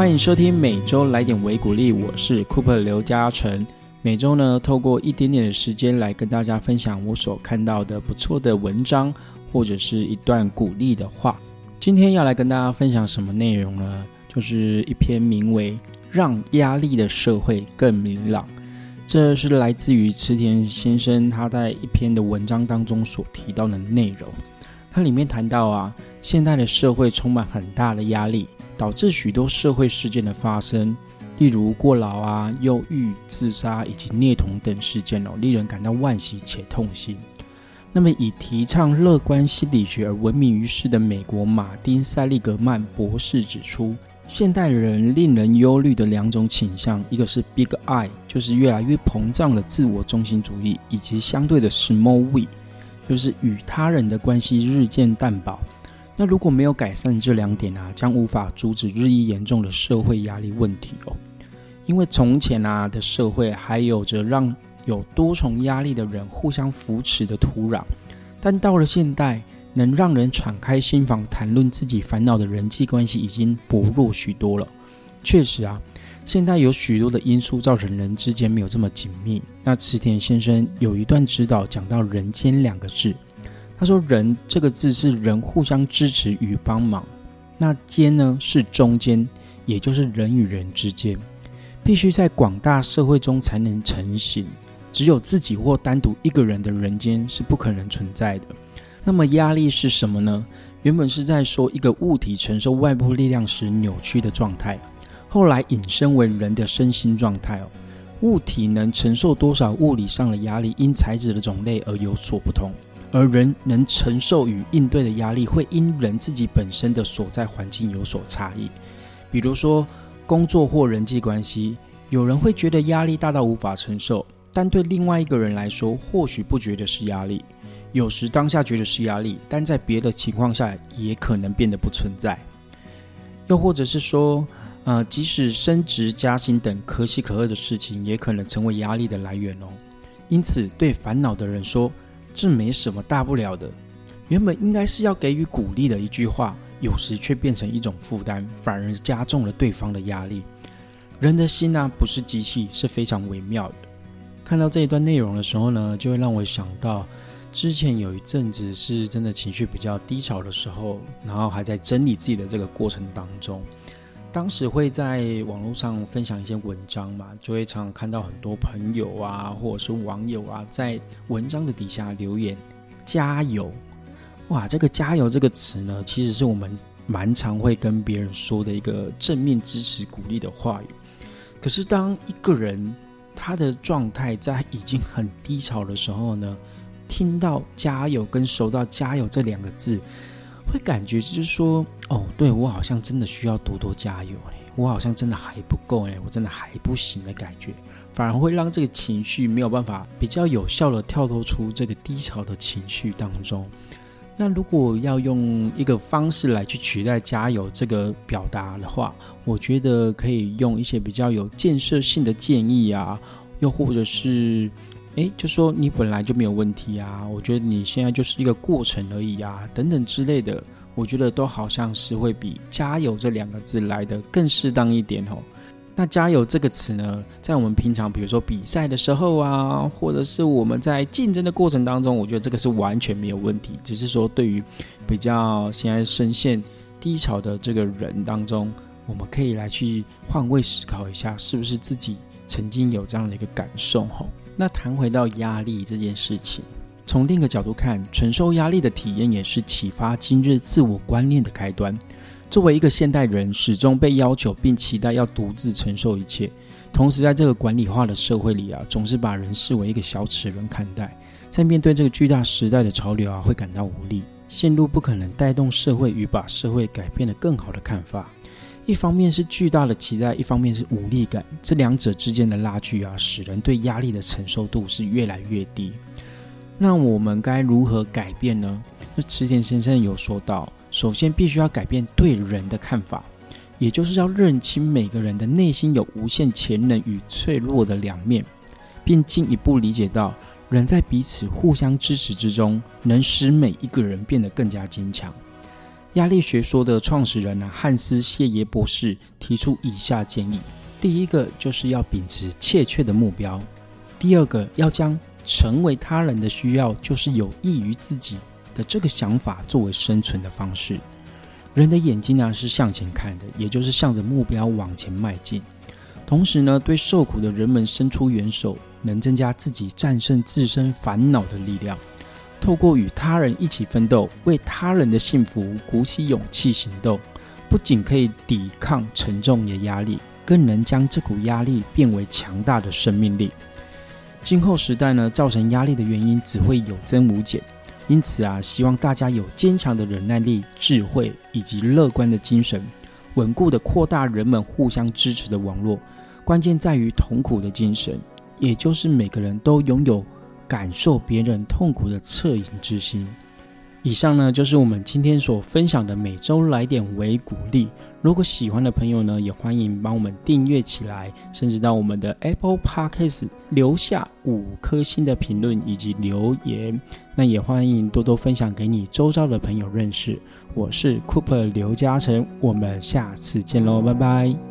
欢迎收听每周来点微鼓励，我是 Cooper 刘嘉诚。每周呢，透过一点点的时间来跟大家分享我所看到的不错的文章，或者是一段鼓励的话。今天要来跟大家分享什么内容呢？就是一篇名为《让压力的社会更明朗》，这是来自于池田先生他在一篇的文章当中所提到的内容。它里面谈到啊，现代的社会充满很大的压力，导致许多社会事件的发生。例如过劳啊、忧郁、自杀以及虐童等事件哦，令人感到惋惜且痛心。那么，以提倡乐观心理学而闻名于世的美国马丁·塞利格曼博士指出，现代人令人忧虑的两种倾向，一个是 Big I，就是越来越膨胀的自我中心主义，以及相对的 Small We，就是与他人的关系日渐淡薄。那如果没有改善这两点啊，将无法阻止日益严重的社会压力问题哦。因为从前啊的社会还有着让有多重压力的人互相扶持的土壤，但到了现代，能让人敞开心房谈论自己烦恼的人际关系已经薄弱许多了。确实啊，现代有许多的因素造成人之间没有这么紧密。那池田先生有一段指导讲到“人间”两个字，他说：“人”这个字是人互相支持与帮忙，那“间”呢是中间，也就是人与人之间。必须在广大社会中才能成型，只有自己或单独一个人的人间是不可能存在的。那么压力是什么呢？原本是在说一个物体承受外部力量时扭曲的状态，后来引申为人的身心状态哦。物体能承受多少物理上的压力，因材质的种类而有所不同，而人能承受与应对的压力，会因人自己本身的所在环境有所差异。比如说。工作或人际关系，有人会觉得压力大到无法承受，但对另外一个人来说，或许不觉得是压力。有时当下觉得是压力，但在别的情况下也可能变得不存在。又或者是说，呃，即使升职加薪等可喜可贺的事情，也可能成为压力的来源哦。因此，对烦恼的人说，这没什么大不了的，原本应该是要给予鼓励的一句话。有时却变成一种负担，反而加重了对方的压力。人的心呢，不是机器，是非常微妙的。看到这一段内容的时候呢，就会让我想到，之前有一阵子是真的情绪比较低潮的时候，然后还在整理自己的这个过程当中，当时会在网络上分享一些文章嘛，就会常常看到很多朋友啊，或者是网友啊，在文章的底下留言加油。哇，这个“加油”这个词呢，其实是我们蛮常会跟别人说的一个正面支持、鼓励的话语。可是，当一个人他的状态在已经很低潮的时候呢，听到“加油”跟收到“加油”这两个字，会感觉就是说，哦，对我好像真的需要多多加油哎，我好像真的还不够哎，我真的还不行的感觉，反而会让这个情绪没有办法比较有效的跳脱出这个低潮的情绪当中。那如果要用一个方式来去取代“加油”这个表达的话，我觉得可以用一些比较有建设性的建议啊，又或者是，诶，就说你本来就没有问题啊，我觉得你现在就是一个过程而已啊，等等之类的，我觉得都好像是会比“加油”这两个字来的更适当一点哦。那加油这个词呢，在我们平常比如说比赛的时候啊，或者是我们在竞争的过程当中，我觉得这个是完全没有问题。只是说，对于比较现在深陷低潮的这个人当中，我们可以来去换位思考一下，是不是自己曾经有这样的一个感受？吼，那谈回到压力这件事情，从另一个角度看，承受压力的体验也是启发今日自我观念的开端。作为一个现代人，始终被要求并期待要独自承受一切，同时在这个管理化的社会里啊，总是把人视为一个小齿轮看待，在面对这个巨大时代的潮流啊，会感到无力，陷入不可能带动社会与把社会改变的更好的看法。一方面是巨大的期待，一方面是无力感，这两者之间的拉锯啊，使人对压力的承受度是越来越低。那我们该如何改变呢？那池田先生有说到。首先，必须要改变对人的看法，也就是要认清每个人的内心有无限潜能与脆弱的两面，并进一步理解到，人在彼此互相支持之中，能使每一个人变得更加坚强。压力学说的创始人呢，汉斯谢耶博士提出以下建议：第一个就是要秉持切确的目标；第二个要将成为他人的需要就是有益于自己的这个想法作为生存的方式。人的眼睛呢是向前看的，也就是向着目标往前迈进。同时呢，对受苦的人们伸出援手，能增加自己战胜自身烦恼的力量。透过与他人一起奋斗，为他人的幸福鼓起勇气行动，不仅可以抵抗沉重的压力，更能将这股压力变为强大的生命力。今后时代呢，造成压力的原因只会有增无减。因此啊，希望大家有坚强的忍耐力、智慧以及乐观的精神，稳固的扩大人们互相支持的网络。关键在于痛苦的精神，也就是每个人都拥有。感受别人痛苦的恻隐之心。以上呢，就是我们今天所分享的每周来点微鼓励。如果喜欢的朋友呢，也欢迎帮我们订阅起来，甚至到我们的 Apple Podcast 留下五颗星的评论以及留言。那也欢迎多多分享给你周遭的朋友认识。我是 Cooper 刘嘉诚，我们下次见喽，拜拜。